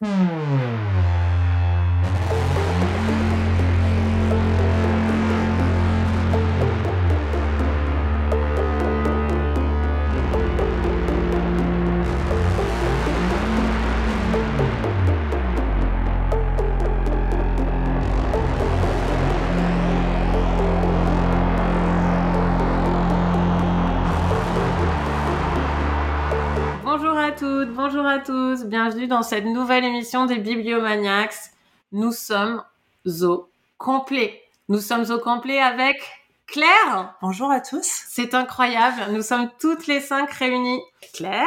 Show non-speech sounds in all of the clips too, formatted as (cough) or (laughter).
bonjour tous, bienvenue dans cette nouvelle émission des Bibliomaniacs. Nous sommes au complet. Nous sommes au complet avec Claire. Bonjour à tous. C'est incroyable, nous sommes toutes les cinq réunies. Claire,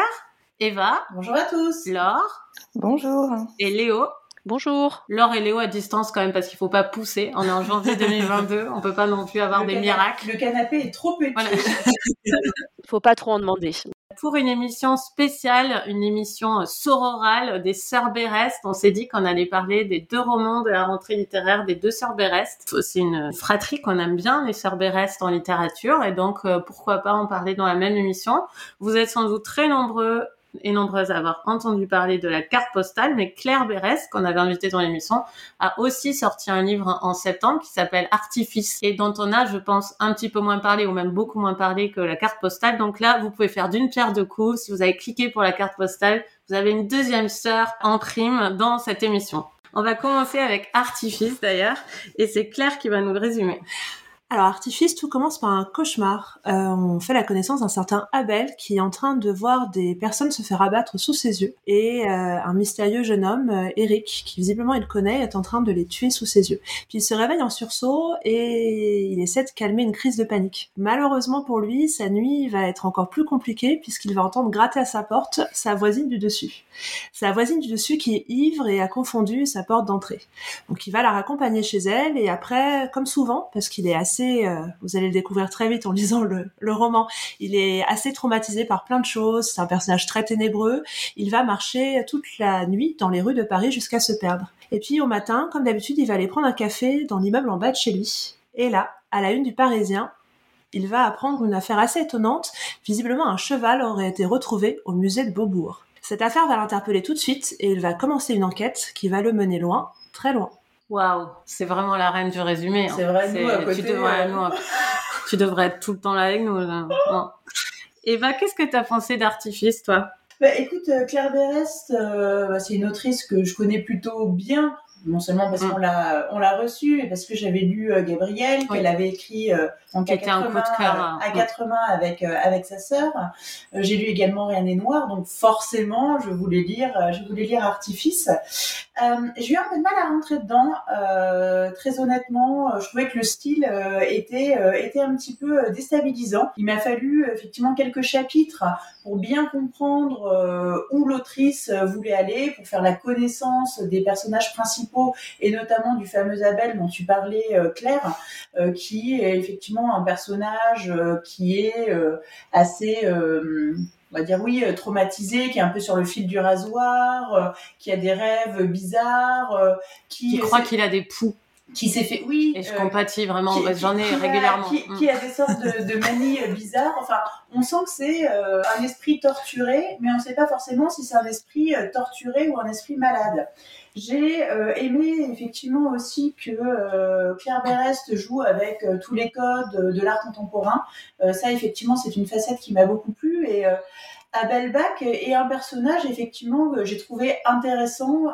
Eva. Bonjour à tous. Laure. Bonjour. Et Léo. Bonjour. Laure et Léo à distance quand même parce qu'il faut pas pousser. On est en janvier (laughs) 2022, on peut pas non plus avoir des miracles. Le canapé est trop petit. Voilà. (laughs) faut pas trop en demander pour une émission spéciale, une émission sororale des Sœurs Berest. On s'est dit qu'on allait parler des deux romans de la rentrée littéraire des deux Sœurs Berest. C'est une fratrie qu'on aime bien, les Sœurs Berest en littérature, et donc euh, pourquoi pas en parler dans la même émission. Vous êtes sans doute très nombreux et nombreuses à avoir entendu parler de la carte postale, mais Claire Bérès, qu'on avait invitée dans l'émission, a aussi sorti un livre en septembre qui s'appelle Artifice et dont on a, je pense, un petit peu moins parlé ou même beaucoup moins parlé que la carte postale. Donc là, vous pouvez faire d'une pierre deux coups. Si vous avez cliqué pour la carte postale, vous avez une deuxième sœur en prime dans cette émission. On va commencer avec Artifice d'ailleurs, et c'est Claire qui va nous résumer. Alors, Artifice, tout commence par un cauchemar. Euh, on fait la connaissance d'un certain Abel qui est en train de voir des personnes se faire abattre sous ses yeux. Et euh, un mystérieux jeune homme, euh, Eric, qui visiblement il connaît, est en train de les tuer sous ses yeux. Puis il se réveille en sursaut et il essaie de calmer une crise de panique. Malheureusement pour lui, sa nuit va être encore plus compliquée puisqu'il va entendre gratter à sa porte sa voisine du dessus. Sa voisine du dessus qui est ivre et a confondu sa porte d'entrée. Donc il va la raccompagner chez elle et après, comme souvent, parce qu'il est assez euh, vous allez le découvrir très vite en (laughs) lisant le, roman, il est assez traumatisé par plein de choses, c'est un personnage très ténébreux, il va marcher toute la nuit dans les rues de Paris jusqu'à se perdre. Et puis au matin, comme d'habitude, il va aller prendre un café dans l'immeuble en bas de chez lui. Et là, à la une du Parisien, il va apprendre une affaire assez étonnante. Visiblement, un cheval aurait été retrouvé au musée de Beaubourg. Cette affaire va l'interpeller tout de suite et il va commencer une enquête qui va le mener loin, très loin. Waouh, c'est vraiment la reine du résumé. Hein. C'est vrai, nous, à côté, tu, devrais, euh. tu devrais être tout le temps là avec nous. (laughs) Eva, qu'est-ce que tu as pensé d'Artifice, toi? Bah, Écoute, euh, Claire Berest, euh, bah, c'est une autrice que je connais plutôt bien non seulement parce mm. qu'on l'a on l'a reçue, mais parce que j'avais lu euh, Gabrielle, qu'elle avait écrit euh, en quatre mains, euh, à quatre mains avec avec sa sœur. J'ai lu également Rien n'est noir, donc forcément je voulais lire je voulais lire Artifice. J'ai eu un peu de mal à rentrer dedans. très honnêtement, je trouvais que le style était était un petit peu déstabilisant. Il m'a fallu effectivement quelques chapitres pour bien comprendre où l'autrice voulait aller, pour faire la connaissance des personnages principaux et notamment du fameux Abel dont tu parlais, euh, Claire, euh, qui est effectivement un personnage euh, qui est assez on va dire oui, traumatisé, qui est un peu sur le fil du rasoir, qui a des rêves bizarres, qui, qui croit qu'il a des poux qui s'est fait, oui. Et je compatis vraiment, j'en ai régulièrement. Qui, qui, a des sortes de, de manies bizarres. Enfin, on sent que c'est un esprit torturé, mais on ne sait pas forcément si c'est un esprit torturé ou un esprit malade. J'ai euh, aimé effectivement aussi que euh, Claire Berest joue avec euh, tous les codes de l'art contemporain. ça, effectivement, c'est une facette qui m'a beaucoup plu et Abel Bach est un personnage effectivement que j'ai trouvé intéressant.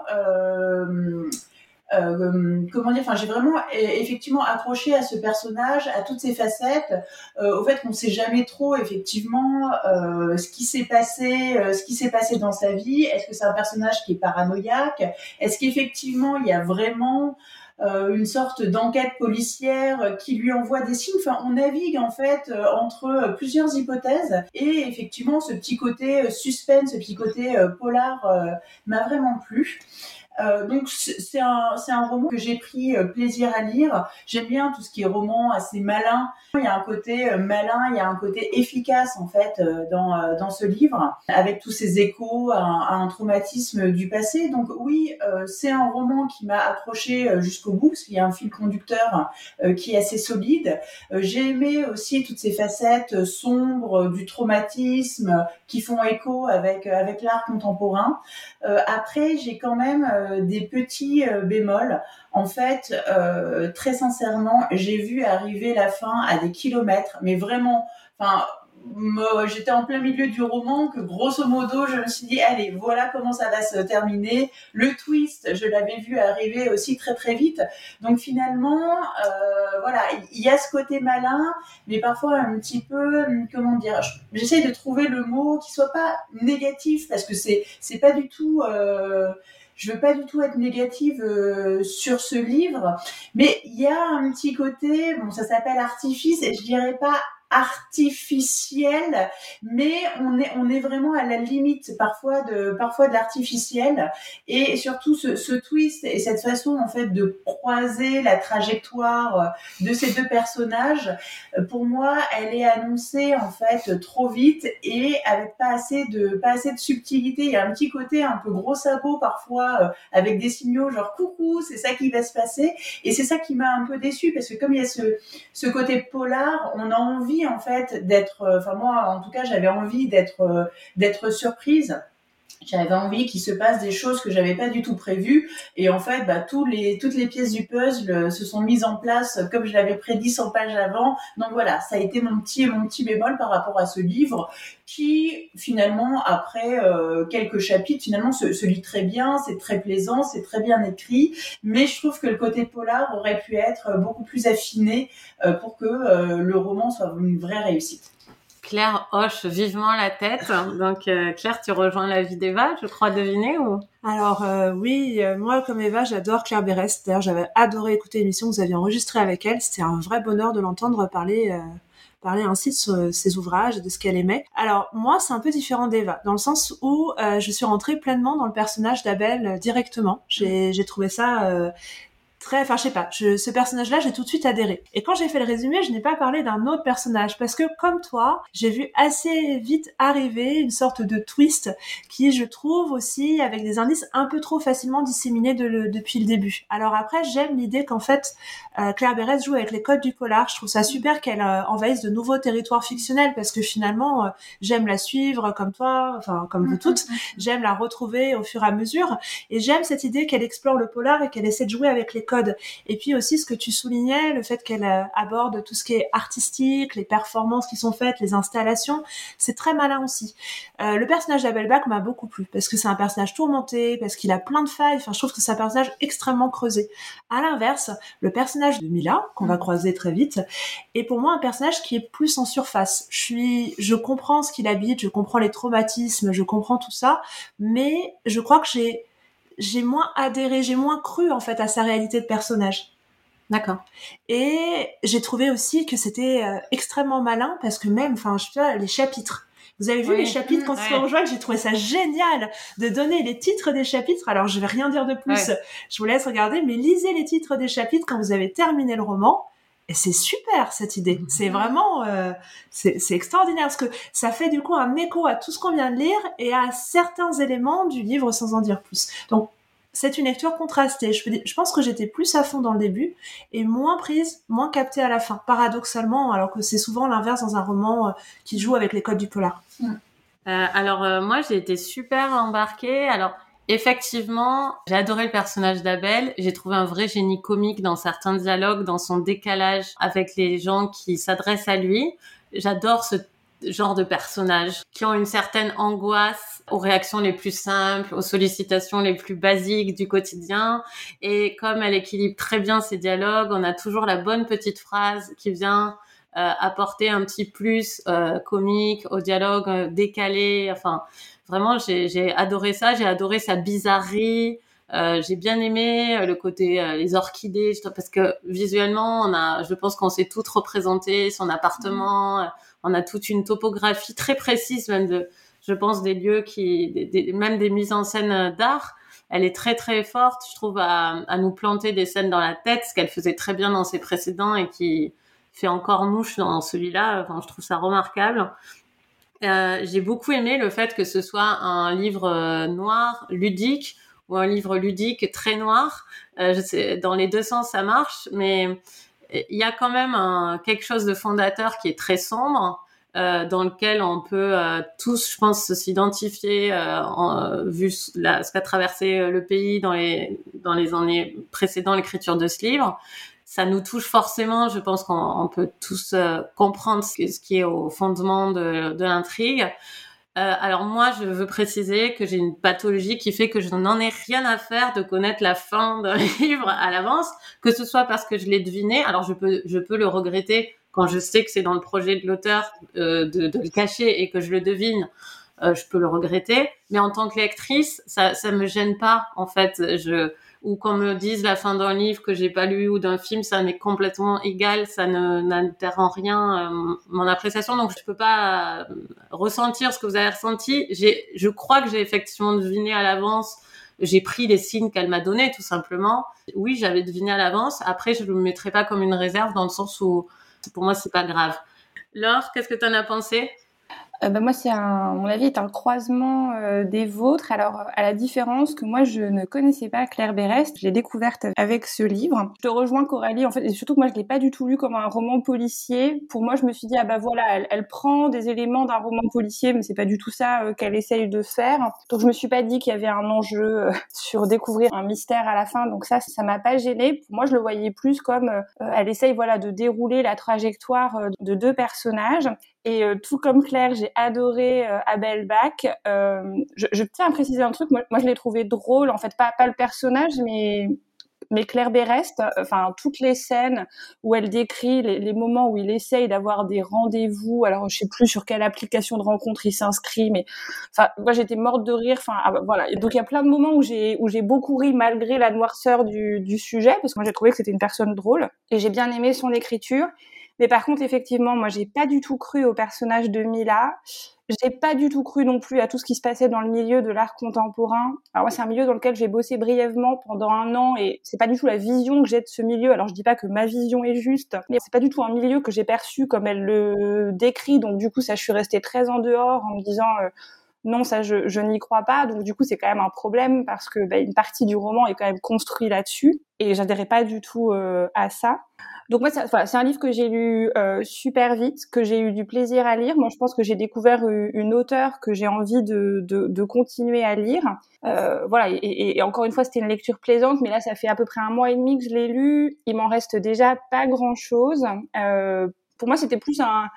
Euh, comment dire Enfin, j'ai vraiment effectivement accroché à ce personnage, à toutes ses facettes, euh, au fait qu'on ne sait jamais trop effectivement euh, ce qui s'est passé, ce qui s'est passé dans sa vie. Est-ce que c'est un personnage qui est paranoïaque? Est-ce qu'effectivement il y a vraiment une sorte d'enquête policière qui lui envoie des signes? Enfin, on navigue en fait entre plusieurs hypothèses et effectivement, ce petit côté suspense, ce petit côté polar m'a vraiment plu. Euh, donc c'est un, un roman que j'ai pris euh, plaisir à lire. J'aime bien tout ce qui est roman assez malin. Il y a un côté euh, malin, il y a un côté efficace en fait dans, dans ce livre, avec tous ces échos à un, traumatisme du passé. Donc oui, c'est un roman qui m'a accroché jusqu'au bout, parce qu'il y a un fil conducteur qui est assez solide. j'ai aimé aussi toutes ces facettes sombres du traumatisme qui font écho avec, avec l'art contemporain. après, j'ai quand même des petits euh, bémols. En fait, euh, très sincèrement, j'ai vu arriver la fin à des kilomètres, mais vraiment, j'étais en plein milieu du roman que grosso modo je me suis dit allez voilà comment ça va se terminer le twist je l'avais vu arriver aussi très très vite donc finalement euh, voilà il y a ce côté malin mais parfois un petit peu comment dire j'essaie de trouver le mot qui soit pas négatif parce que c'est c'est pas du tout euh, je veux pas du tout être négative euh, sur ce livre, mais il y a un petit côté, bon, ça s'appelle artifice, et je dirais pas artificiel, mais on est, on est vraiment à la limite parfois de, parfois de l'artificiel. Et surtout ce, ce, twist et cette façon en fait de croiser la trajectoire de ces deux personnages, pour moi, elle est annoncée en fait trop vite et avec pas assez de, pas assez de subtilité. Il y a un petit côté un peu gros sabot parfois euh, avec des signaux genre coucou, c'est ça qui va se passer. Et c'est ça qui m'a un peu déçu parce que comme il y a ce, ce côté polar, on a envie en fait d'être, euh, enfin moi en tout cas j'avais envie d'être euh, d'être surprise j'avais envie qu'il se passe des choses que j'avais pas du tout prévues. Et en fait bah, toutes les pièces du puzzle euh, se sont mises en place comme je l'avais prédit 100 pages avant. Donc voilà ça a été mon petit mon petit bémol par rapport à ce livre qui finalement après quelques chapitres finalement se lit très bien c'est très plaisant c'est très bien écrit. Mais je trouve que le côté polar aurait pu être beaucoup plus affiné pour que le roman soit une vraie réussite Claire hoche vivement la tête. Donc euh, Claire, tu rejoins la vie d'Eva, je crois deviner ou? Alors euh, oui, euh, moi comme Eva, j'adore Claire Berest. D'ailleurs, j'avais adoré écouter l'émission que vous aviez enregistrée avec elle. C'était un vrai bonheur de l'entendre parler parler ainsi de ses ouvrages, de ce qu'elle aimait. Alors moi, c'est un peu différent d'Eva, dans le sens où je suis rentrée pleinement dans le personnage d'Abel directement. J'ai trouvé ça très, enfin je sais pas, je, ce personnage-là, j'ai tout de suite adhéré. Et quand j'ai fait le résumé, je n'ai pas parlé d'un autre personnage parce que comme toi, j'ai vu assez vite arriver une sorte de twist qui, je trouve aussi, avec des indices un peu trop facilement disséminés de le, depuis le début. Alors après, j'aime l'idée qu'en fait, euh, Claire Bérez joue avec les codes du polar. Je trouve ça super qu'elle euh, envahisse de nouveaux territoires fictionnels parce que finalement, euh, j'aime la suivre comme toi, enfin comme vous toutes. J'aime la retrouver au fur et à mesure et j'aime cette idée qu'elle explore le polar et qu'elle essaie de jouer avec les codes et puis aussi ce que tu soulignais, le fait qu'elle euh, aborde tout ce qui est artistique, les performances qui sont faites, les installations, c'est très malin aussi. Euh, le personnage d'Abelbach m'a beaucoup plu parce que c'est un personnage tourmenté, parce qu'il a plein de failles. Enfin, je trouve que c'est un personnage extrêmement creusé. À l'inverse, le personnage de Mila, qu'on va croiser très vite, est pour moi un personnage qui est plus en surface. Je suis, je comprends ce qu'il habite, je comprends les traumatismes, je comprends tout ça, mais je crois que j'ai j'ai moins adhéré, j'ai moins cru en fait à sa réalité de personnage. D'accord. Et j'ai trouvé aussi que c'était euh, extrêmement malin parce que même, enfin, je sais les chapitres. Vous avez vu les chapitres quand ils se J'ai trouvé ça génial de donner les titres des chapitres. Alors, je vais rien dire de plus. Je vous laisse regarder, mais lisez les titres des chapitres quand vous avez terminé le roman. Et c'est super cette idée. Mhm. C'est vraiment, euh, c'est extraordinaire parce que ça fait du coup un écho à tout ce qu'on vient de lire et à certains éléments du livre sans en dire plus. Donc c'est une lecture contrastée. Je, je pense que j'étais plus à fond dans le début et moins prise, moins captée à la fin, paradoxalement, alors que c'est souvent l'inverse dans un roman euh, qui joue avec les codes du polar. Euh, alors moi j'ai été super embarquée. Alors Effectivement, j'ai adoré le personnage d'Abel. J'ai trouvé un vrai génie comique dans certains dialogues, dans son décalage avec les gens qui s'adressent à lui. J'adore ce genre de personnages qui ont une certaine angoisse aux réactions les plus simples, aux sollicitations les plus basiques du quotidien. Et comme elle équilibre très bien ses dialogues, on a toujours la bonne petite phrase qui vient euh, apporter un petit plus euh, comique au dialogue euh, décalé. Enfin, Vraiment, j'ai adoré ça. J'ai adoré sa bizarrerie. Euh, j'ai bien aimé euh, le côté euh, les orchidées parce que visuellement on a je pense qu'on s'est toutes représentées son appartement on a toute une topographie très précise même de je pense des lieux qui des, même des mises en scène d'art elle est très très forte, je trouve, à, à nous planter des scènes dans la tête, ce qu'elle faisait très bien dans ses précédents et qui fait encore mouche dans celui-là. Enfin, je trouve ça remarquable. Euh, j'ai beaucoup aimé le fait que ce soit un livre euh, noir, ludique, ou un livre ludique très noir. Euh, dans les deux sens, ça marche, mais il y a quand même quelque chose de fondateur qui est très sombre. Dans lequel on peut tous, je pense, s'identifier, vu ce qu'a traversé le pays dans les dans les années précédant l'écriture de ce livre. Ça nous touche forcément. Je pense qu'on peut tous comprendre ce, qui est au fondement de, l'intrigue. Euh, alors moi, je veux préciser que j'ai une pathologie qui fait que je n'en ai rien à faire de connaître la fin d'un (laughs) livre à l'avance, que ce soit parce que je l'ai deviné. Alors je peux, je peux le regretter quand je sais que c'est dans le projet de l'auteur euh, de, le cacher et que je le devine. Euh, je peux le regretter, mais en tant que lectrice, ça, ça me gêne pas. En fait, je ou qu'on me dise la fin d'un livre que j'ai pas lu ou d'un film, ça m'est complètement égal, ça ne n'altère en rien euh, mon appréciation, donc je peux pas euh, ressentir ce que vous avez ressenti. J'ai, je crois que j'ai effectivement deviné à l'avance. J'ai pris les signes qu'elle m'a donnés, tout simplement. Oui, j'avais deviné à l'avance. Après, je ne le mettrai pas comme une réserve dans le sens où, pour moi, c'est pas grave. Laure, qu'est-ce que tu en as pensé? Euh, bah, moi, c'est un, mon avis est un croisement euh, des vôtres. Alors, à la différence que moi, je ne connaissais pas Claire Berest, je l'ai découverte avec ce livre. Je te rejoins, Coralie, en fait, et surtout que moi, je l'ai pas du tout lu comme un roman policier. Pour moi, je me suis dit, ah bah voilà, elle, elle prend des éléments d'un roman policier, mais c'est pas du tout ça euh, qu'elle essaye de faire. Donc, je me suis pas dit qu'il y avait un enjeu (laughs) sur découvrir un mystère à la fin. Donc ça, ça m'a pas gêné. Pour moi, je le voyais plus comme elle essaye, voilà, de dérouler la trajectoire de deux personnages et euh, tout comme Claire, j'ai adoré euh, Abel Bach. Euh, je, tiens à préciser un truc. Moi, je l'ai trouvé drôle. En fait, pas, pas le personnage, mais mais Claire Berest, enfin toutes les scènes où elle décrit les, moments où il essaye d'avoir des rendez-vous. Alors je sais plus sur quelle application de rencontre il s'inscrit, mais moi j'étais morte de rire. Enfin ah, voilà. Donc il y a plein de moments où j'ai où j'ai beaucoup ri malgré la noirceur du sujet parce que moi j'ai trouvé que c'était une personne drôle et j'ai bien aimé son écriture. Mais par contre, effectivement, moi, j'ai pas du tout cru au personnage de Mila. J'ai pas du tout cru non plus à tout ce qui se passait dans le milieu de l'art contemporain. Alors moi, c'est un milieu dans lequel j'ai bossé brièvement pendant un an et c'est pas du tout la vision que j'ai de ce milieu. Alors je dis pas que ma vision est juste, mais c'est pas du tout un milieu que j'ai perçu comme elle le décrit. Donc du coup, ça, je suis restée très en dehors en me disant euh, non, ça, je, je n'y crois pas. Donc du coup, c'est quand même un problème parce que bah, une partie du roman est quand même construit là-dessus et j'adhérais pas du tout euh, à ça. Donc moi, c'est un livre que j'ai lu euh, super vite, que j'ai eu du plaisir à lire. Moi, je pense que j'ai découvert une auteure que j'ai envie de, de, de, continuer à lire. Euh, voilà, et, et, encore une fois, c'était une lecture plaisante, mais là, ça fait à peu près un mois et demi que je l'ai lu. Il m'en reste déjà pas grand-chose. Euh, pour moi, c'était plus un,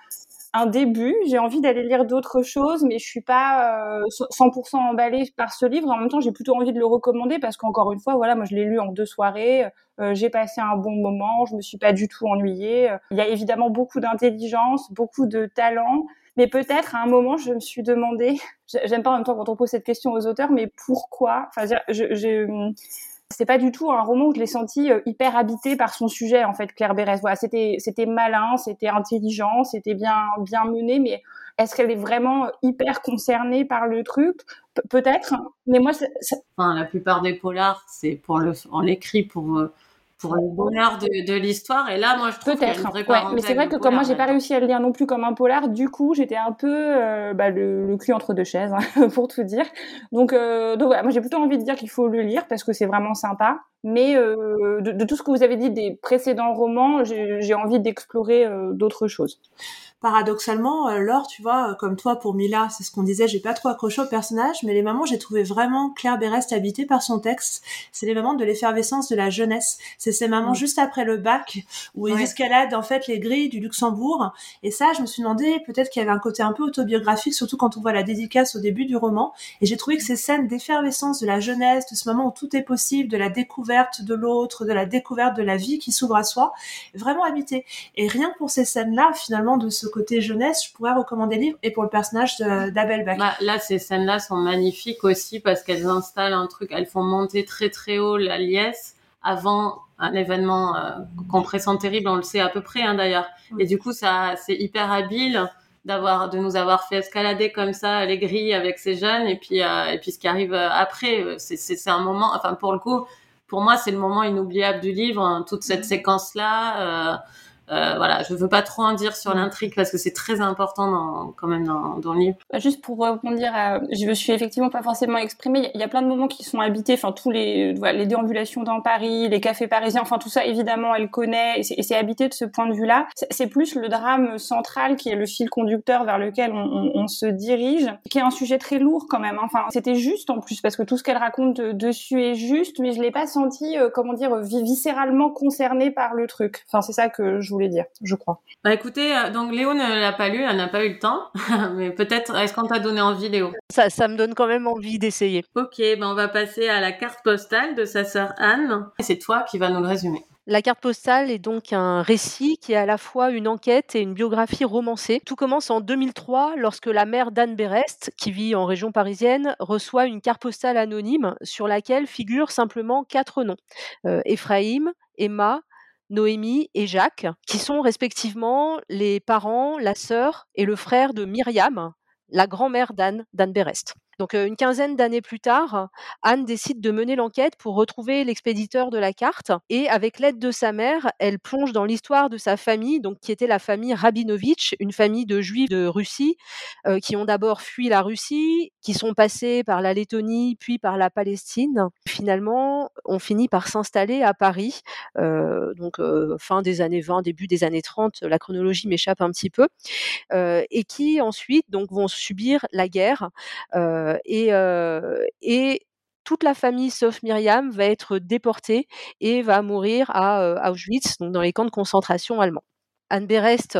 un début. J'ai envie d'aller lire d'autres choses, mais je suis pas 100% euh, emballée par ce livre. En même temps, j'ai plutôt envie de le recommander parce qu'encore une fois, voilà, moi je l'ai lu en deux soirées. Euh, j'ai passé un bon moment. Je me suis pas du tout ennuyée. Il y a évidemment beaucoup d'intelligence, beaucoup de talent. Mais peut-être à un moment, je me suis demandé, (laughs) j'aime pas en même temps quand on pose cette question aux auteurs, mais pourquoi? Enfin, je, c'est pas du tout un roman où je l'ai senti euh, hyper habité par son sujet en fait Claire. Voilà, c'était malin, c'était intelligent, c'était bien mené mais est-ce qu'elle est vraiment hyper concernée par le truc? Peut-être, mais moi la plupart des polars, c'est pour le on l'écrit pour euh, pour le bonheur de, de l'histoire. Et là, moi, je trouve peut-être. Ouais, mais c'est vrai que comme moi, j'ai pas réussi à le lire non plus comme un polar, du coup, j'étais un peu euh, bah, le, le, cul entre deux chaises, hein, (laughs) pour tout dire. Donc, euh, donc voilà, moi, j'ai plutôt envie de dire qu'il faut le lire parce que c'est vraiment sympa. Mais euh, de, de, tout ce que vous avez dit des précédents romans, j'ai envie d'explorer euh, d'autres choses paradoxalement, euh, Laure, tu vois, euh, comme toi pour Mila, c'est ce qu'on disait, j'ai pas trop accroché au personnage, mais les mamans, j'ai trouvé vraiment Claire Berest habitée par son texte. C'est les mamans de l'effervescence de la jeunesse. C'est ces mamans mm. juste après le bac où ils escaladent en fait les grilles du Luxembourg. Et ça, je me suis demandé peut-être qu'il y avait un côté un peu autobiographique, surtout quand on voit la dédicace au début du roman. Et j'ai trouvé que ces scènes d'effervescence de la jeunesse, de ce moment où tout est possible, de la découverte de l'autre, de la découverte de la vie qui s'ouvre à soi, vraiment habité. Et rien pour ces scènes-là, finalement, de ce côté jeunesse, je pourrais recommander le livre et pour le personnage d'Abel Bach. Bah, là, ces scènes-là sont magnifiques aussi parce qu'elles installent un truc, elles font monter très très haut la liesse avant un événement euh, qu'on pressent terrible, on le sait à peu près hein, d'ailleurs. Et du coup, ça, c'est hyper habile d'avoir de nous avoir fait escalader comme ça les grilles avec ces jeunes et puis et puis ce qui arrive après c'est c'est un moment enfin pour le coup pour moi c'est le moment inoubliable du livre hein, toute cette séquence là euh, voilà, je veux pas trop en dire sur l'intrigue parce que c'est très important dans, quand même dans, dans, le livre. Bah, juste pour rebondir, à, je me suis effectivement pas forcément exprimée. Il y, a plein de moments qui sont habités, enfin tous les voilà, les déambulations dans Paris, les cafés parisiens, enfin tout ça évidemment elle connaît et c'est habité de ce point de vue-là. C'est plus le drame central qui est le fil conducteur vers lequel on, on, on, se dirige, qui est un sujet très lourd quand même. Enfin c'était juste en plus parce que tout ce qu'elle raconte dessus est juste, mais je l'ai pas senti euh, comment dire viscéralement concerné par le truc. Enfin c'est ça que je voulais dire, je crois. Bah écoutez, euh, donc Léo ne l'a pas lu, elle n'a pas eu le temps, (laughs) mais peut-être, est-ce qu'on t'a donné envie, Léo? Ça, ça me donne quand même envie d'essayer. Ok, ben on va passer à la carte postale de sa sœur Anne. C'est toi qui vas nous le résumer. La carte postale est donc un récit qui est à la fois une enquête et une biographie romancée. Tout commence en 2003 lorsque la mère d'Anne Berest, qui vit en région parisienne, reçoit une carte postale anonyme sur laquelle figurent simplement quatre noms. Euh, Ephraim, Emma, Noémie et Jacques, qui sont respectivement les parents, la sœur et le frère de Myriam, la grand-mère d'Anne, d'Anne Berest. Donc une quinzaine d'années plus tard, Anne décide de mener l'enquête pour retrouver l'expéditeur de la carte et avec l'aide de sa mère, elle plonge dans l'histoire de sa famille, donc qui était la famille Rabinovitch, une famille de juifs de Russie qui ont d'abord fui la Russie, qui sont passés par la Lettonie puis par la Palestine. Finalement, on finit par s'installer à Paris, donc fin des années 20, début des années 30, la chronologie m'échappe un petit peu, et qui ensuite donc vont subir la guerre. Euh, et, toute la famille sauf Myriam va être déportée et va mourir à euh, Auschwitz, donc dans les camps de concentration allemands. Anne Berest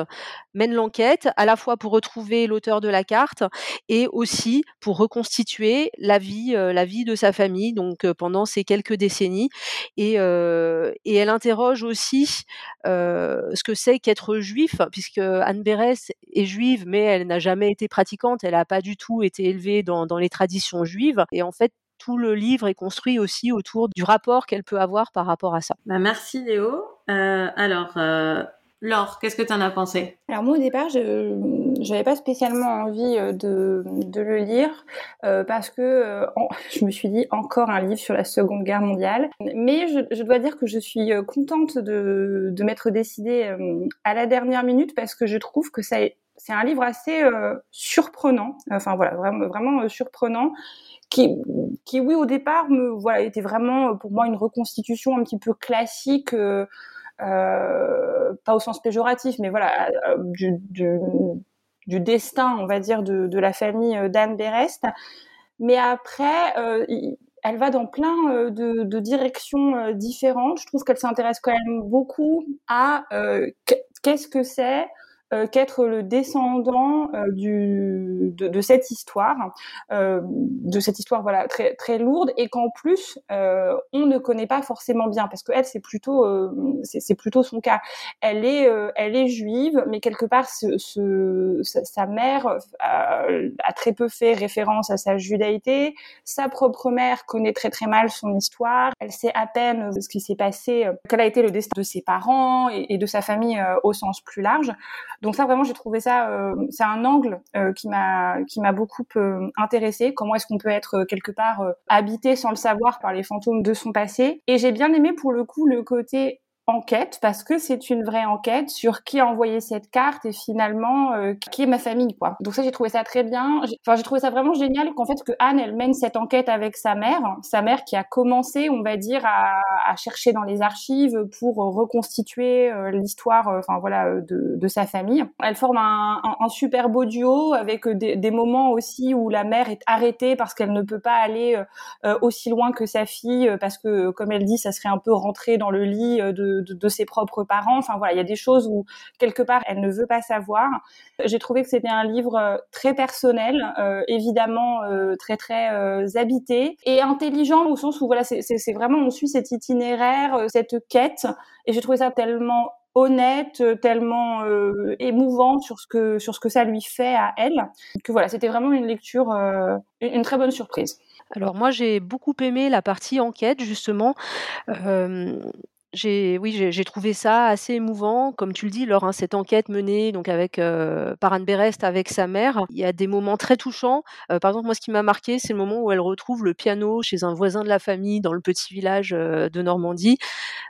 mène l'enquête à la fois pour retrouver l'auteur de la carte et aussi pour reconstituer la vie, la vie de sa famille donc pendant ces quelques décennies et, et elle interroge aussi ce que c'est qu'être juif puisque Anne Berest est juive mais elle n'a jamais été pratiquante, elle n'a pas du tout été élevée dans, dans les traditions juives et en fait tout le livre est construit aussi autour du rapport qu'elle peut avoir par rapport à ça. Bah merci Léo. Euh, alors, euh, Laure, qu'est-ce que tu en as pensé? Alors moi au départ, je n'avais pas spécialement envie euh, de, de le lire euh, parce que euh, (laughs) je me suis dit encore un livre sur la Seconde Guerre mondiale. Mais je, je dois dire que je suis contente de, de m'être décidée à la dernière minute parce que je trouve que ça c'est un livre assez surprenant. Enfin voilà, vraiment vraiment surprenant. Qui, qui oui au départ me voilà était vraiment pour moi une reconstitution un petit peu classique euh, pas au sens péjoratif, mais voilà, euh, du, destin, on va dire, de, de la famille euh, d'Anne Berest. Mais après, euh, elle va dans plein de, de directions différentes. Je trouve qu'elle s'intéresse quand même beaucoup à qu'est-ce que c'est euh, qu'être le descendant euh, du, de, de, cette histoire, euh, de cette histoire voilà très très lourde, et qu'en plus euh, on ne connaît pas forcément bien, parce que elle c'est plutôt c'est plutôt son cas. Elle est elle est juive, mais quelque part ce, ce, sa, mère a, a, très peu fait référence à sa judaïté. Sa propre mère connaît très très mal son histoire. Elle sait à peine ce qui s'est passé, quel a été le destin de ses parents et, et de sa famille au sens plus large. Donc ça vraiment j'ai trouvé ça euh, c'est un angle euh, qui m'a qui m'a beaucoup euh, intéressé. Comment est-ce qu'on peut être quelque part habité sans le savoir par les fantômes de son passé Et j'ai bien aimé pour le coup le côté enquête parce que c'est une vraie enquête sur qui a envoyé cette carte et finalement euh, qui est ma famille quoi. Donc ça j'ai trouvé ça très bien. Enfin j'ai trouvé ça vraiment génial qu'en fait que Anne elle mène cette enquête avec sa mère, sa mère qui a commencé on va dire à, à chercher dans les archives pour reconstituer euh, l'histoire euh, enfin voilà de, de, sa famille. Elle forme un, un, un super beau duo avec des, des, moments aussi où la mère est arrêtée parce qu'elle ne peut pas aller aussi loin que sa fille parce que comme elle dit ça serait un peu rentrer dans le lit de de, ses propres parents. Enfin voilà, il y a des choses où quelque part elle ne veut pas savoir. J'ai trouvé que c'était un livre euh, très personnel, euh, évidemment euh, très très habité et intelligent au sens où voilà, c'est vraiment on suit cet itinéraire, cette quête et j'ai trouvé ça tellement honnête, tellement euh, émouvante sur ce que sur ce que ça lui fait à elle. Que voilà, c'était vraiment une lecture, une très bonne surprise. Alors moi j'ai beaucoup aimé la partie enquête justement. J'ai oui, j'ai trouvé ça assez émouvant. Comme tu le dis, lors hein, cette enquête menée donc avec euh, par Anne Berest avec sa mère, il y a des moments très touchants. Euh, par exemple, moi, ce qui m'a marqué, c'est le moment où elle retrouve le piano chez un voisin de la famille dans le petit village euh, de Normandie.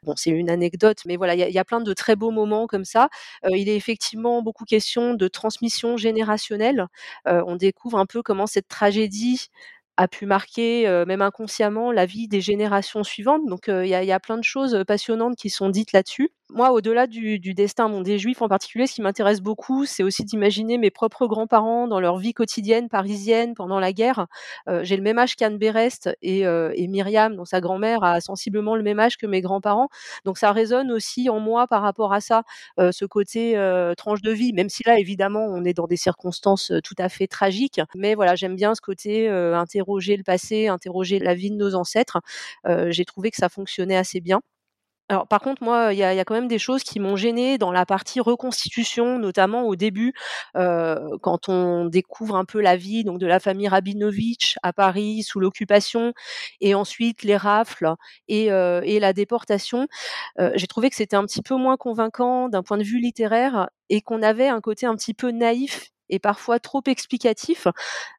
Bon, c'est une anecdote, mais voilà, il y, a, y a plein de très beaux moments comme ça. il est effectivement beaucoup question de transmission générationnelle. on découvre un peu comment cette tragédie a pu marquer, même inconsciemment, la vie des générations suivantes. Donc il y, a plein de choses passionnantes qui sont dites là-dessus moi, au-delà du, du, destin bon, des Juifs en particulier, ce qui m'intéresse beaucoup, c'est aussi d'imaginer mes propres grands-parents dans leur vie quotidienne parisienne pendant la guerre. Euh, J'ai le même âge qu'Anne Berest et, euh, et, Myriam, dont sa grand-mère a sensiblement le même âge que mes grands-parents. Donc ça résonne aussi en moi par rapport à ça, euh, ce côté euh, tranche de vie, même si là, évidemment, on est dans des circonstances tout à fait tragiques. Mais voilà, j'aime bien ce côté euh, interroger le passé, interroger la vie de nos ancêtres. J'ai trouvé que ça fonctionnait assez bien. Alors par contre, moi, il y a, y a, quand même des choses qui m'ont gênée dans la partie reconstitution, notamment au début, euh, quand on découvre un peu la vie donc de la famille Rabinovitch à Paris sous l'occupation, et ensuite les rafles et, euh, et la déportation. Euh, J'ai trouvé que c'était un petit peu moins convaincant d'un point de vue littéraire et qu'on avait un côté un petit peu naïf et parfois trop explicatif.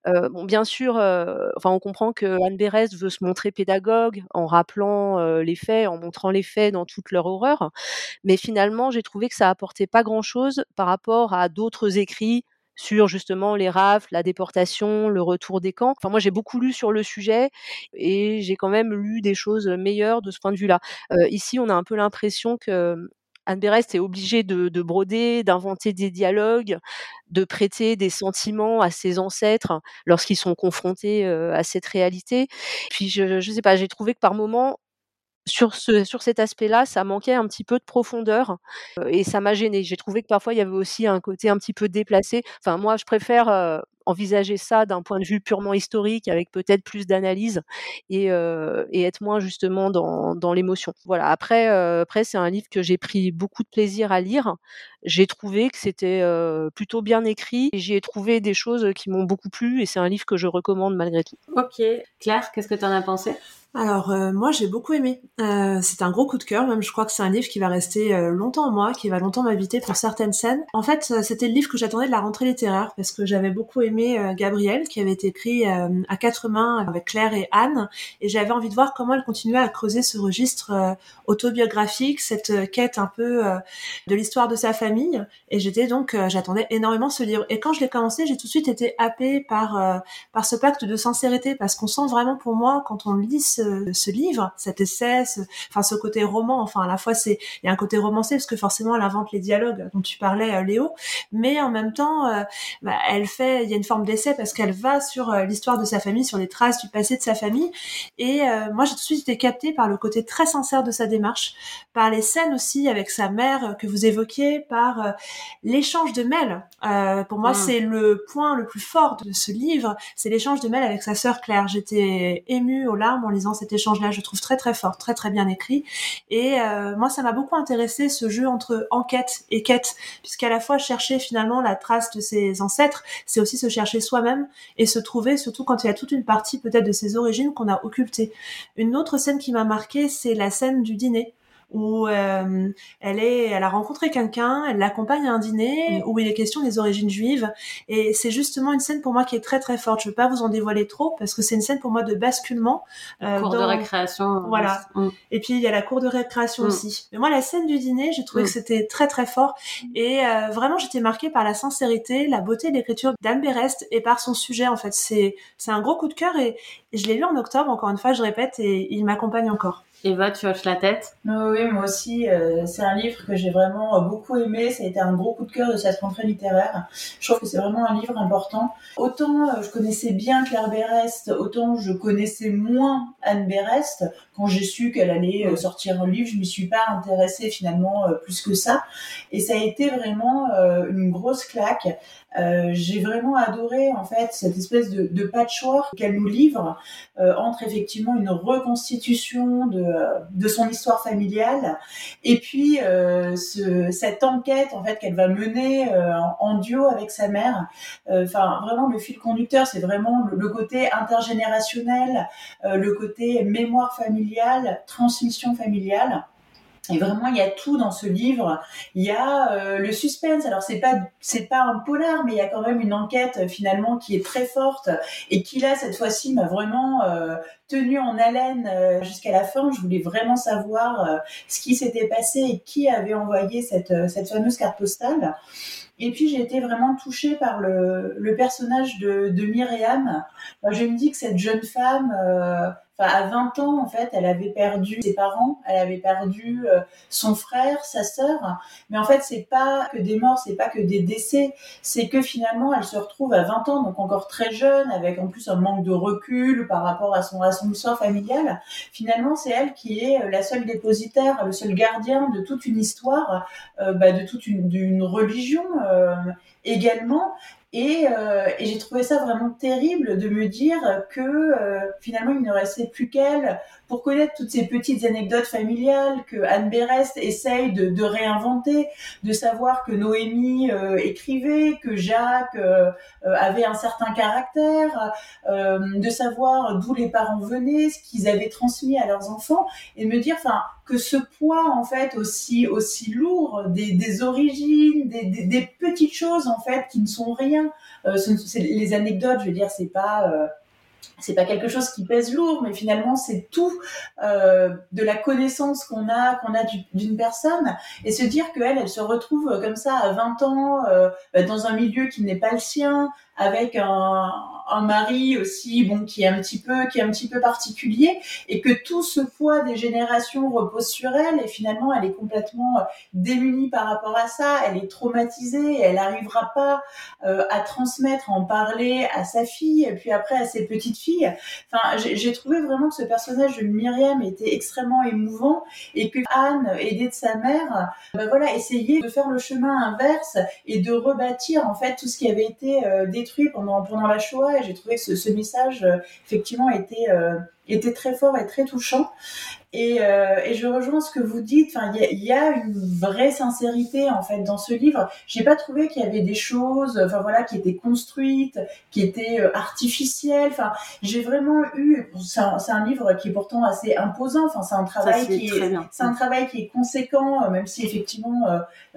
Euh, bon, bien sûr, euh, enfin, on comprend que Anne Berest veut se montrer pédagogue en rappelant euh, les faits, en montrant les faits dans toute leur horreur, mais finalement, j'ai trouvé que ça apportait pas grand-chose par rapport à d'autres écrits sur justement les rafles, la déportation, le retour des camps. Enfin, moi, j'ai beaucoup lu sur le sujet et j'ai quand même lu des choses meilleures de ce point de vue-là. Euh, ici, on a un peu l'impression que Anne Berest est obligée de, de broder, d'inventer des dialogues, de prêter des sentiments à ses ancêtres lorsqu'ils sont confrontés euh, à cette réalité. Puis je, ne sais pas, j'ai trouvé que par moments sur, ce, sur cet aspect-là, ça manquait un petit peu de profondeur euh, et ça m'a gêné. J'ai trouvé que parfois il y avait aussi un côté un petit peu déplacé. Enfin, moi, je préfère euh, envisager ça d'un point de vue purement historique, avec peut-être plus d'analyse et, euh, et, être moins justement dans, dans l'émotion. Voilà. Après, euh, après c'est un livre que j'ai pris beaucoup de plaisir à lire. J'ai trouvé que c'était euh, plutôt bien écrit et j'y ai trouvé des choses qui m'ont beaucoup plu et c'est un livre que je recommande malgré tout. Ok, Claire, qu'est-ce que tu en as pensé? Alors euh, moi j'ai beaucoup aimé. Euh, c'est un gros coup de cœur, même je crois que c'est un livre qui va rester euh, longtemps en moi, qui va longtemps m'habiter pour certaines scènes. En fait c'était le livre que j'attendais de la rentrée littéraire parce que j'avais beaucoup aimé Gabrielle qui avait été écrit à quatre mains avec Claire et Anne. Et j'avais envie de voir comment elle continuait à creuser ce registre autobiographique, cette quête un peu de l'histoire de sa famille. Et j'étais donc j'attendais énormément ce livre. Et quand je l'ai commencé j'ai tout de suite été happée par par ce pacte de sincérité. Parce qu'on sent vraiment pour moi quand on lit ce, livre, cet essai, ce, enfin ce côté roman. Enfin à la fois c'est il y a un côté romancé parce que forcément elle invente les dialogues dont tu parlais euh, Léo, mais en même temps euh, bah, elle fait il y a une forme d'essai parce qu'elle va sur euh, l'histoire de sa famille, sur les traces du passé de sa famille. Et moi j'ai tout de suite été captée par le côté très sincère de sa démarche, par les scènes aussi avec sa mère que vous évoquiez, par l'échange de mails. pour moi mmh. c'est le point le plus fort de ce livre, c'est l'échange de mails avec sa sœur Claire. J'étais émue aux larmes en lisant cet échange-là. Je trouve très très fort, très très bien écrit. Et euh, moi, ça m'a beaucoup intéressé ce jeu entre enquête et quête, puisqu'à la fois chercher finalement la trace de ses ancêtres, c'est aussi chercher soi-même et se trouver, surtout quand il y a toute une partie peut-être de ses origines qu'on a occultées. Une autre scène qui m'a marqué, c'est la scène du dîner où euh, elle est, elle a rencontré quelqu'un, elle l'accompagne à un dîner mm. où il est question des origines juives et c'est justement une scène pour moi qui est très très forte. Je veux pas vous en dévoiler trop parce que c'est une scène pour moi de basculement. Euh, cours de récréation. Voilà. Mm. Et puis il y a la cour de récréation mm. aussi. Mais moi la scène du dîner, j'ai trouvé que c'était très très fort et euh, vraiment j'étais marquée par la sincérité, la beauté de l'écriture d'Anne Berest et par son sujet en fait. C'est c'est un gros coup de cœur et je l'ai lu en octobre encore une fois, je répète et il m'accompagne encore. Eva, tu hoches la tête Oui, moi aussi. Euh, c'est un livre que j'ai vraiment euh, beaucoup aimé. Ça a été un gros coup de cœur de cette rentrée littéraire. Je trouve que c'est vraiment un livre important. Autant euh, je connaissais bien Claire Berest, autant je connaissais moins Anne Berest. Quand j'ai su qu'elle allait sortir un livre, je m'y suis pas intéressée finalement plus que ça. Et ça a été vraiment une grosse claque. Euh, j'ai vraiment adoré en fait cette espèce de, de patchwork qu'elle nous livre euh, entre effectivement une reconstitution de, de son histoire familiale et puis euh, ce, cette enquête en fait qu'elle va mener euh, en, duo avec sa mère. Euh, enfin vraiment le fil conducteur c'est vraiment le, le, côté intergénérationnel, le côté mémoire familiale, transmission familiale. Et vraiment, il y a tout dans ce livre. Il y a euh, le suspense. Alors c'est pas c'est pas un polar, mais il y a quand même une enquête euh, finalement qui est très forte et qui là cette fois-ci m'a vraiment euh, tenu en haleine jusqu'à la fin. Je voulais vraiment savoir ce qui s'était passé et qui avait envoyé cette cette fameuse carte postale. Et puis j'ai été vraiment touchée par le, le personnage de, de Myriam. je me dis que cette jeune femme, à 20 ans, en fait, elle avait perdu ses parents, elle avait perdu euh, son frère, sa sœur. Mais en fait, c'est pas que des morts, c'est pas que des décès, c'est que finalement, elle se retrouve à 20 ans, donc encore très jeune, avec en plus un manque de recul par rapport à son, à son familiale. Finalement, c'est elle qui est euh, la seule dépositaire, le seul gardien de toute une histoire, euh, bah, de toute une, religion également. Et, euh, et j'ai trouvé ça vraiment terrible de me dire que euh, finalement il ne restait plus qu'elle pour connaître toutes ces petites anecdotes familiales que Anne Berest essaye de, de réinventer, de savoir que Noémie euh, écrivait, que Jacques euh, avait un certain caractère, de savoir d'où les parents venaient, ce qu'ils avaient transmis à leurs enfants, et me dire, enfin, que ce poids en fait aussi aussi lourd des, des origines, des, des, petites choses en fait qui ne sont rien. Euh, les anecdotes, je veux dire, c'est pas euh, c'est pas quelque chose qui pèse lourd, mais finalement c'est tout euh, de la connaissance qu'on a qu'on a d'une personne. Et se dire qu'elle elle se retrouve comme ça à 20 ans euh, dans un milieu qui n'est pas le sien, avec un, mari aussi bon qui est un petit peu qui est un petit peu particulier et que tout ce poids des générations repose sur elle et finalement elle est complètement démunie par rapport à ça, elle est traumatisée, elle n'arrivera pas euh, à transmettre, à en parler à sa fille et puis après à ses petites filles. Enfin, j'ai trouvé vraiment que ce personnage de Myriam était extrêmement émouvant et que Anne, aidée de sa mère, ben voilà, essayait de faire le chemin inverse et de rebâtir en fait tout ce qui avait été euh, détruit pendant, la Shoah et j'ai trouvé que ce, ce message euh, effectivement était, euh, était très fort et très touchant. Et, euh, et, je rejoins ce que vous dites. Enfin, il y, y, a une vraie sincérité en fait dans ce livre. J'ai pas trouvé qu'il y avait des choses, enfin voilà, qui étaient construites, qui étaient euh, artificielles. Enfin, j'ai vraiment eu. C'est un, un, livre qui est pourtant assez imposant. Enfin, c'est un travail qui est, c'est un travail qui est conséquent, euh, même si effectivement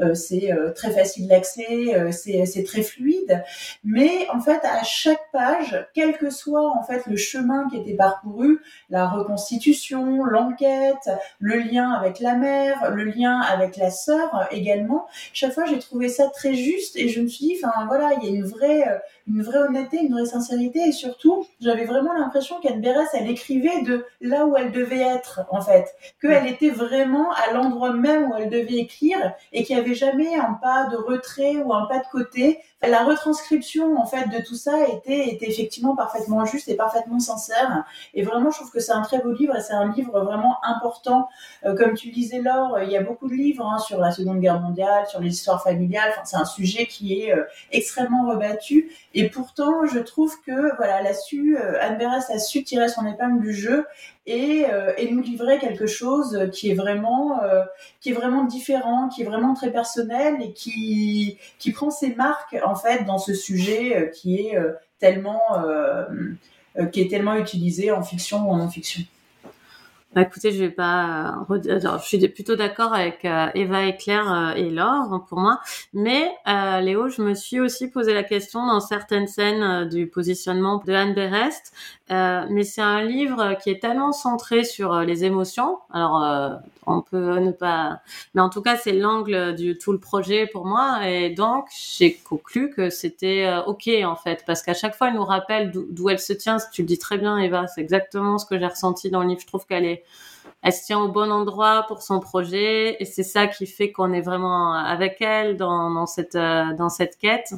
euh, c'est très facile d'accès, c'est très fluide. Mais en fait, à chaque page, quel que soit en fait le chemin qui était parcouru, la reconstitution, l'enquête le lien avec la mère, le lien avec la sœur également. Chaque fois, j'ai trouvé ça très juste et je me suis dit, enfin voilà, il y a une vraie, euh, une vraie honnêteté, une vraie sincérité et surtout, j'avais vraiment l'impression qu'Anne Berès, elle écrivait de là où elle devait être en fait, qu'elle était vraiment à l'endroit même où elle devait écrire et qu'il n'y avait jamais un pas de retrait ou un pas de côté. La retranscription en fait de tout ça était, était effectivement parfaitement juste et parfaitement sincère. Et vraiment, je trouve que c'est un très beau livre et c'est un livre vraiment important. Euh, comme tu disais Laure, il y a beaucoup de livres hein, sur la Seconde Guerre mondiale, sur les histoires familiales. Enfin, c'est un sujet qui est euh, extrêmement rebattu. Et pourtant, je trouve que voilà, elle a su, euh, Anne Berès a su tirer son épingle du jeu et, nous livrer quelque chose qui est vraiment, qui est vraiment différent, qui est vraiment très personnel et qui, qui prend ses marques en fait dans ce sujet qui est tellement, qui est tellement utilisé en fiction ou en non-fiction. Bah, écoutez, je vais pas. Alors, je suis plutôt d'accord avec euh, Eva et Claire euh, et Laure hein, pour moi, mais euh, Léo, je me suis aussi posé la question dans certaines scènes du positionnement de Anne Berest. mais c'est un livre qui est tellement centré sur les émotions. Alors, on peut ne pas, mais en tout cas, c'est l'angle du tout le projet pour moi, et donc j'ai conclu que c'était ok en fait, parce qu'à chaque fois, elle nous rappelle d'où elle se tient. Tu le dis très bien, Eva, c'est exactement ce que j'ai ressenti dans le livre. Je trouve qu'elle est elle se tient au bon endroit pour son projet et c'est ça qui fait qu'on est vraiment avec elle dans, euh, dans cette quête.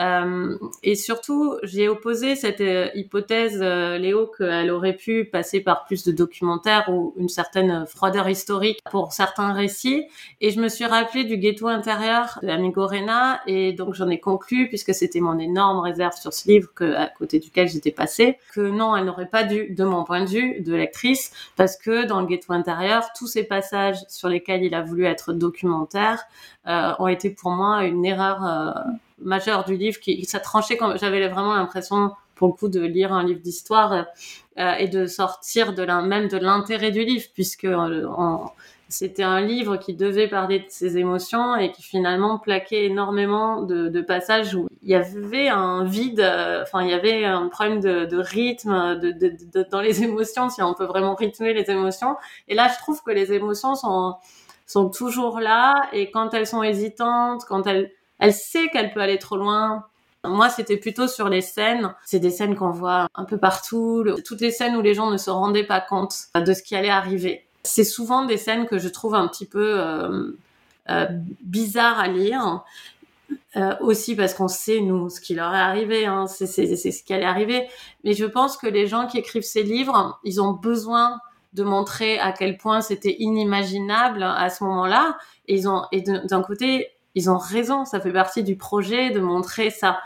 Euh, et surtout, j'ai opposé cette euh, hypothèse, euh, Léo, qu'elle aurait pu passer par plus de documentaires ou une certaine froideur historique pour certains récits. Et je me suis rappelé du ghetto intérieur de Amigo Rena, et donc j'en ai conclu, puisque c'était mon énorme réserve sur ce livre que, à côté duquel j'étais passée, que non, elle n'aurait pas dû, de mon point de vue, de lectrice, parce que dans le ghetto intérieur, tous ces passages sur lesquels il a voulu être documentaire ont été pour moi une erreur majeur du livre qui ça tranchait quand j'avais vraiment l'impression pour le coup de lire un livre d'histoire euh, et de sortir de même de l'intérêt du livre puisque euh, c'était un livre qui devait parler de ses émotions et qui finalement plaquait énormément de, de passages où il y avait un vide, euh, enfin il y avait un problème de, de rythme de, de, dans les (laughs) émotions, si on peut vraiment rythmer les émotions. Et là, je trouve que les émotions sont sont toujours là et quand elles sont hésitantes, quand elles elle sait qu'elle peut aller trop loin. Moi, c'était plutôt sur les scènes. C'est des scènes qu'on voit un peu partout, toutes les scènes où les gens ne se rendaient pas compte de ce qui allait arriver c'est souvent des scènes que je trouve un petit peu euh, euh, bizarres à lire. Euh, aussi parce qu'on sait nous ce qui leur est arrivé, hein, c'est ce qui allait arriver. Mais je pense que les gens qui écrivent ces livres, ils ont besoin de montrer à quel point c'était inimaginable à ce moment-là. Et ils ont et d'un côté, ils ont raison. Ça fait partie du projet de montrer ça.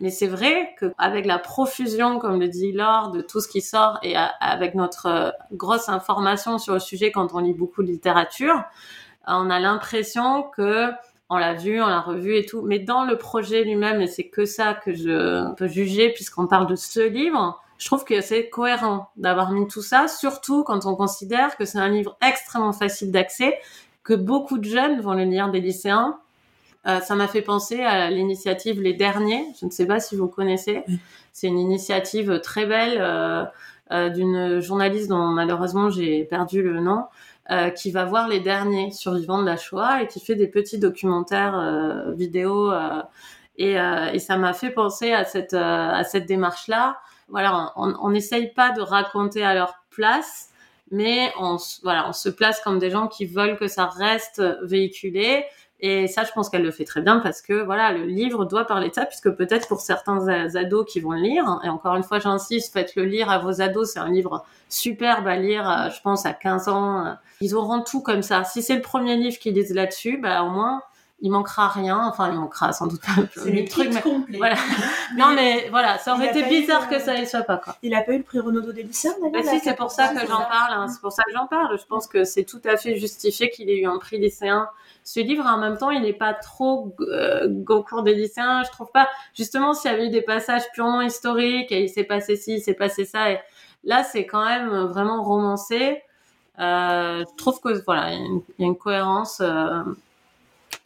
Mais c'est vrai qu'avec la profusion, comme le dit Laure, de tout ce qui sort et avec notre euh, grosse information sur le sujet quand on lit beaucoup de littérature, on a l'impression que on l'a vu, on l'a revu et tout. Mais dans le projet lui-même, et c'est que ça que je peux juger puisqu'on parle de ce livre, je trouve que c'est cohérent d'avoir mis tout ça, surtout quand on considère que c'est un livre extrêmement facile d'accès, que beaucoup de jeunes vont le lire des lycéens euh, ça m'a fait penser à l'initiative Les Derniers. Je ne sais pas si vous connaissez. C'est une initiative très belle euh, euh, d'une journaliste dont malheureusement j'ai perdu le nom, qui va voir les derniers survivants de la Shoah et qui fait des petits documentaires vidéo. Et, et, ça m'a fait penser à cette, à cette démarche-là. Voilà, on n'essaye pas de raconter à leur place, mais on, voilà, on se place comme des gens qui veulent que ça reste véhiculé et ça, je pense qu'elle le fait très bien parce que voilà, le livre doit parler de ça, puisque peut-être pour certains ados qui vont le lire, et encore une fois, j'insiste, faites-le lire à vos ados. C'est un livre superbe à lire, euh, je pense, à 15 ans. Ils auront tout comme ça. Si c'est le premier livre qu'ils lisent là-dessus, bah au moins il manquera rien. Enfin, il manquera sans doute pas le truc, mais complet. voilà. (laughs) non, mais voilà, ça aurait été bizarre que ça ne soit pas quoi. Il a pas eu le prix Renaudot des lycéens bah, si, c'est pour ça que j'en parle. Hein. C'est pour ça que j'en parle. Je pense que c'est tout à fait justifié qu'il ait eu un prix lycéen ce livre en même temps il n'est pas trop euh, cours des lycéens je trouve pas justement s'il y avait eu des passages purement historiques et il s'est passé ci il s'est passé ça et là c'est quand même vraiment romancé euh, je trouve que voilà il y, a une cohérence euh,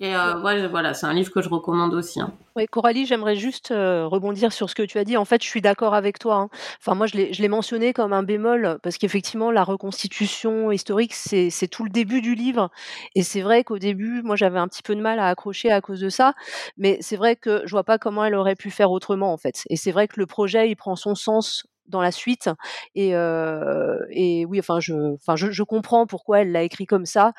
et euh, voilà, c'est un livre que je recommande aussi. Hein. Oui, Coralie, j'aimerais juste euh, rebondir sur ce que tu as dit. En fait, je suis d'accord avec toi. Hein. Enfin, moi, je l'ai mentionné comme un bémol parce qu'effectivement, la reconstitution historique, c'est tout le début du livre. Et c'est vrai qu'au début, moi, j'avais un petit peu de mal à accrocher à cause de ça. Mais c'est vrai que je vois pas comment elle aurait pu faire autrement, en fait. Et c'est vrai que le projet, il prend son sens dans la suite. Et, et oui, enfin, je, enfin, je, comprends pourquoi elle l'a écrit comme ça.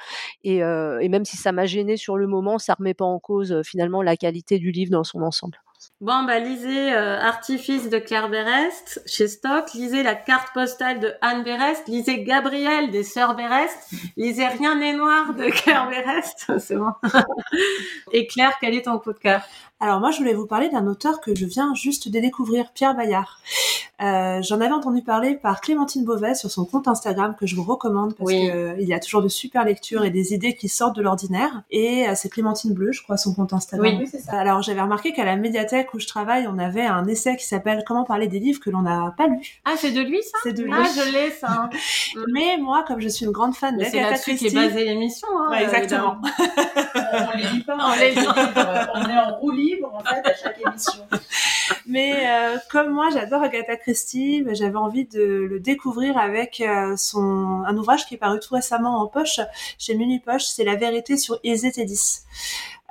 Et, même si ça m'a gêné sur le moment, ça remet pas en cause finalement la qualité du livre dans son ensemble. Bon, bah, lisez Artifice de Claire Berest chez Stock, lisez la carte postale de Anne Berest, lisez Gabriel des Sœurs Berest, lisez Rien n'est noir de (laughs) Claire Berest, c'est bon. (laughs) Et Claire, quel est ton coup de cœur? Alors moi, je voulais vous parler d'un auteur que je viens juste de découvrir, Pierre Bayard. Euh, J'en avais entendu parler par Clémentine Beauvais sur son compte Instagram que je vous recommande parce qu'il euh, y a toujours de super lectures et des idées qui sortent de l'ordinaire. Et euh, c'est Clémentine Bleu, je crois, son compte Instagram. Oui, c'est ça. Alors j'avais remarqué qu'à la médiathèque où je travaille, on avait un essai qui s'appelle Comment parler des livres que l'on n'a pas lus. Ah, c'est de lui ça? C'est de lui. Ah, je l'ai ça. (laughs) Mais moi, comme je suis une grande fan d'Agatha Christie... C'est basée l'émission. Hein, exactement. on les lit pas. (laughs) On, les lit. on est en roue libre en fait à chaque émission. (laughs) Mais euh, comme moi, j'adore Agatha Christie, j'avais envie de le découvrir avec euh, son un ouvrage qui est paru tout récemment en poche chez Poche, c'est La vérité sur Ézétédis.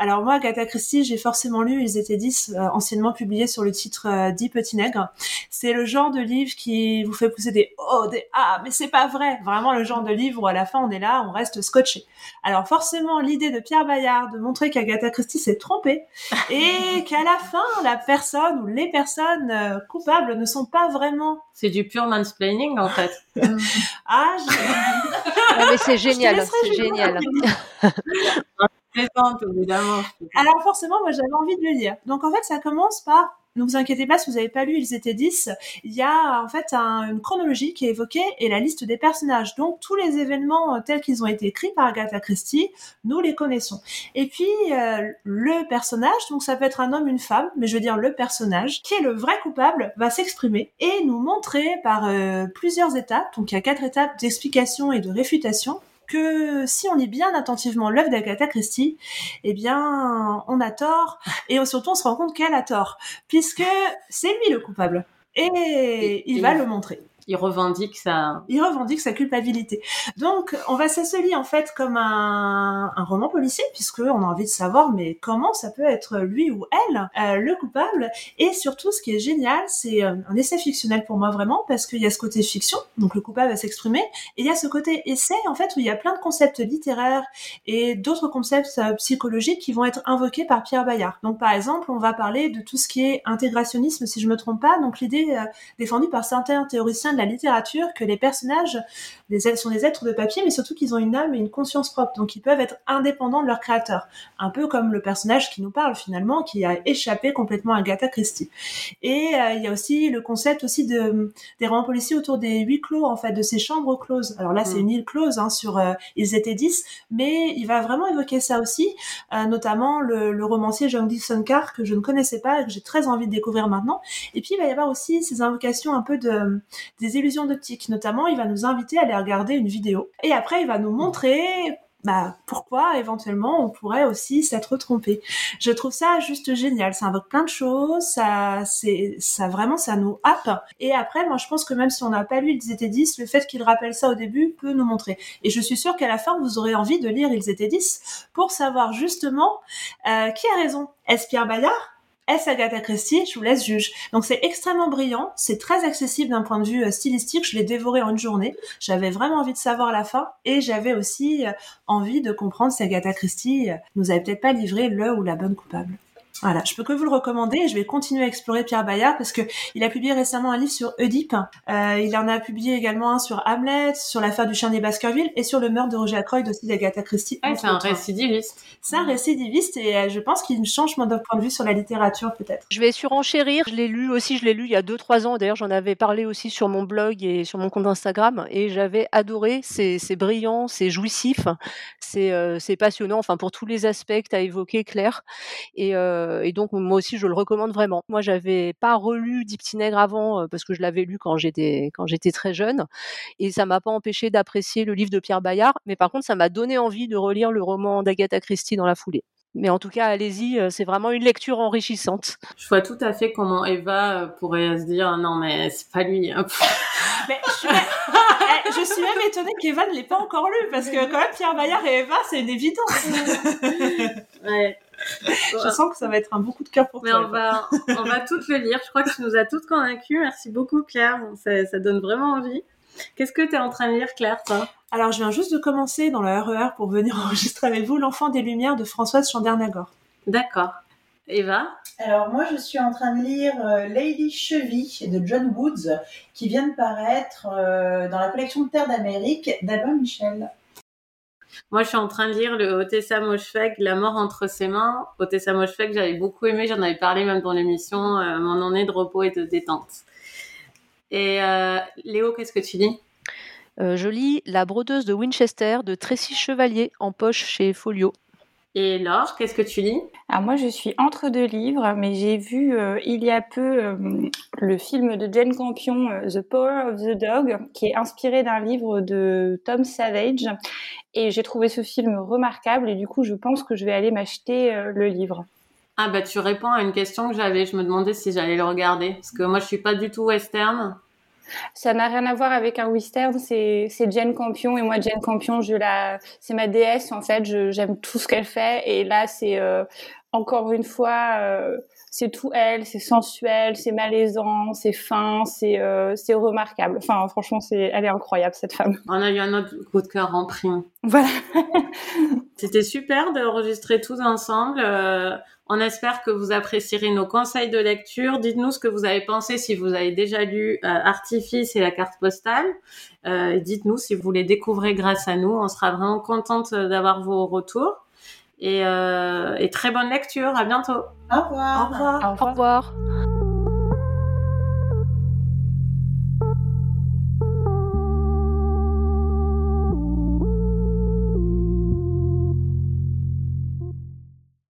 Alors moi, Agatha Christie, j'ai forcément lu Ils étaient dix, euh, anciennement publié sur le titre euh, Dix petits nègres. C'est le genre de livre qui vous fait pousser des oh, des ah, mais c'est pas vrai. Vraiment le genre de livre où à la fin on est là, on reste scotché. Alors forcément, l'idée de Pierre Bayard de montrer qu'Agatha Christie s'est trompée et (laughs) qu'à la fin, la personne ou les personnes euh, coupables ne sont pas vraiment. C'est du pure mansplaining en fait. ah, mais c'est génial, c'est génial. (laughs) Alors forcément, moi j'avais envie de le lire. Donc en fait, ça commence par ne vous inquiétez pas si vous n'avez pas lu Ils étaient 10. Il y a en fait une chronologie qui est évoquée et la liste des personnages. Donc tous les événements euh, tels qu'ils ont été écrits par Agatha Christie, nous les connaissons. Et puis euh, le personnage, donc ça peut être un homme, une femme, mais je veux dire le personnage, qui est le vrai coupable, va s'exprimer et nous montrer par euh, plusieurs étapes. Donc il y a quatre étapes d'explication et de réfutation que si on lit bien attentivement l'œuvre d'Agatha Christie, eh bien, on a tort. Et surtout, on se rend compte qu'elle a tort, puisque c'est lui le coupable. Et, il va le montrer il revendique sa il revendique sa culpabilité. Donc on va ça en fait comme un, roman policier puisque on a envie de savoir mais comment ça peut être lui ou elle euh, le coupable et surtout ce qui est génial c'est euh, un essai fictionnel pour moi vraiment parce qu'il y a ce côté fiction donc le coupable va s'exprimer et il y a ce côté essai en fait où il y a plein de concepts littéraires et d'autres concepts euh, psychologiques qui vont être invoqués par Pierre Bayard. Donc par exemple on va parler de tout ce qui est intégrationnisme si je me trompe pas donc l'idée défendue par certains théoriciens de la littérature que les personnages sont des êtres de papier, mais surtout qu'ils ont une âme et une conscience propre, donc ils peuvent être indépendants de leur créateur. Un peu comme le personnage qui nous parle finalement, qui a échappé complètement à Agatha Christie. Et euh, il y a aussi le concept aussi de des romans policiers autour des huit clos, en fait, de ces chambres closes. Alors là, c'est mm. une île close hein, sur euh, Ils étaient dix, mais il va vraiment évoquer ça aussi, euh, notamment le, le romancier John Dixon Carr que je ne connaissais pas et que j'ai très envie de découvrir maintenant. Et puis il va y avoir aussi ces invocations un peu de des illusions d'optique. Notamment, il va nous inviter à aller regarder une vidéo. Et après, il va nous montrer bah, pourquoi éventuellement on pourrait aussi s'être trompé. Je trouve ça juste génial. Ça invoque plein de choses. Ça, c'est, ça vraiment, ça nous happe. Et après, moi, je pense que même si on n'a pas lu Ils étaient 10, le fait qu'il rappelle ça au début peut nous montrer. Et je suis sûre qu'à la fin, vous aurez envie de lire Ils étaient 10 pour savoir justement euh, qui a raison. Est-ce Pierre Bayard est-ce Agatha Christie Je vous laisse juge. Donc c'est extrêmement brillant, c'est très accessible d'un point de vue euh, stylistique. Je l'ai dévoré en une journée. J'avais vraiment envie de savoir la fin et j'avais aussi euh, envie de comprendre si Agatha Christie euh, nous avait peut-être pas livré le ou la bonne coupable. Voilà, je peux que vous le recommander et je vais continuer à explorer Pierre Bayard parce que il a publié récemment un livre sur Oedipe. Euh, il en a publié également un sur Hamlet, sur l'affaire du chien des Baskerville et sur le meurtre de Roger Ackroyd aussi d'Agatha Christie. c'est un récidiviste. C'est un récidiviste et euh, je pense qu'il change mon point de vue sur la littérature peut-être. Je vais surenchérir. Je l'ai lu aussi, je l'ai lu il y a 2-3 ans. D'ailleurs, j'en avais parlé aussi sur mon blog et sur mon compte Instagram et j'avais adoré. C'est brillant, c'est jouissif, euh, c'est passionnant. Enfin, pour tous les aspects que tu as évoqués, Claire. Et euh, et donc moi aussi je le recommande vraiment. Moi j'avais pas relu Dix petits nègres avant euh, parce que je l'avais lu quand j'étais quand j'étais très jeune et ça m'a pas empêché d'apprécier le livre de Pierre Bayard, mais par contre ça m'a donné envie de relire le roman d'Agatha Christie dans la foulée. Mais en tout cas, allez-y, euh, c'est vraiment une lecture enrichissante. Je vois tout à fait comment Eva pourrait se dire non mais c'est pas lui. Hein. (laughs) mais je suis, eh, je suis même étonnée qu'Eva ne l'ait pas encore lu parce que quand même Pierre Bayard et Eva c'est une évidence. (laughs) ouais. Je sens que ça va être un beaucoup de cœur pour Mais toi. Mais on va, on va toutes le lire. Je crois que tu nous as toutes convaincus. Merci beaucoup, Claire. Ça, ça donne vraiment envie. Qu'est-ce que tu es en train de lire, Claire, toi? Alors, je viens juste de commencer dans le RER e pour venir (laughs) enregistrer avec vous L'Enfant des Lumières de Françoise Chandernagor. D'accord. Eva? Alors moi je suis en train de lire euh, Lady Chevy de John Woods qui vient de paraître euh, dans la collection Terre d'Amérique d'Albin Michel. Moi, je suis en train de lire le Otessa Moshfegh, La mort entre ses mains. Otessa Moshfegh, j'avais beaucoup aimé, j'en avais parlé même dans l'émission, euh, mon année de repos et de détente. Et euh, Léo, qu'est-ce que tu lis? Euh, Je lis La brodeuse de Winchester de Tracy Chevalier en poche chez Folio. Et Laure, qu'est-ce que tu lis? Alors moi, je suis entre deux livres, mais j'ai vu euh, il y a peu euh, le film de Jane Campion, euh, The Power of the Dog, qui est inspiré d'un livre de Tom Savage. Et j'ai trouvé ce film remarquable, et du coup, je pense que je vais aller m'acheter le livre. Ah bah tu réponds à une question que j'avais. Je me demandais si j'allais le regarder, parce que moi, je suis pas du tout western. Ça n'a rien à voir avec un western, c'est Jane Campion et moi Jane Campion, je la, c'est ma déesse en fait. J'aime tout ce qu'elle fait et là c'est euh, encore une fois, euh, c'est tout elle, c'est sensuel, c'est malaisant, c'est fin, c'est euh, remarquable. Enfin franchement, c'est, elle est incroyable cette femme. On a eu un autre coup de cœur en prime. Voilà. C'était super d'enregistrer tous ensemble. On espère que vous apprécierez nos conseils de lecture. Dites-nous ce que vous avez pensé si vous avez déjà lu euh, Artifice et la carte postale. Euh, dites-nous si vous les découvrez grâce à nous. On sera vraiment contente d'avoir vos retours. Et, euh, et très bonne lecture. À bientôt. Au revoir. Au revoir. Au revoir.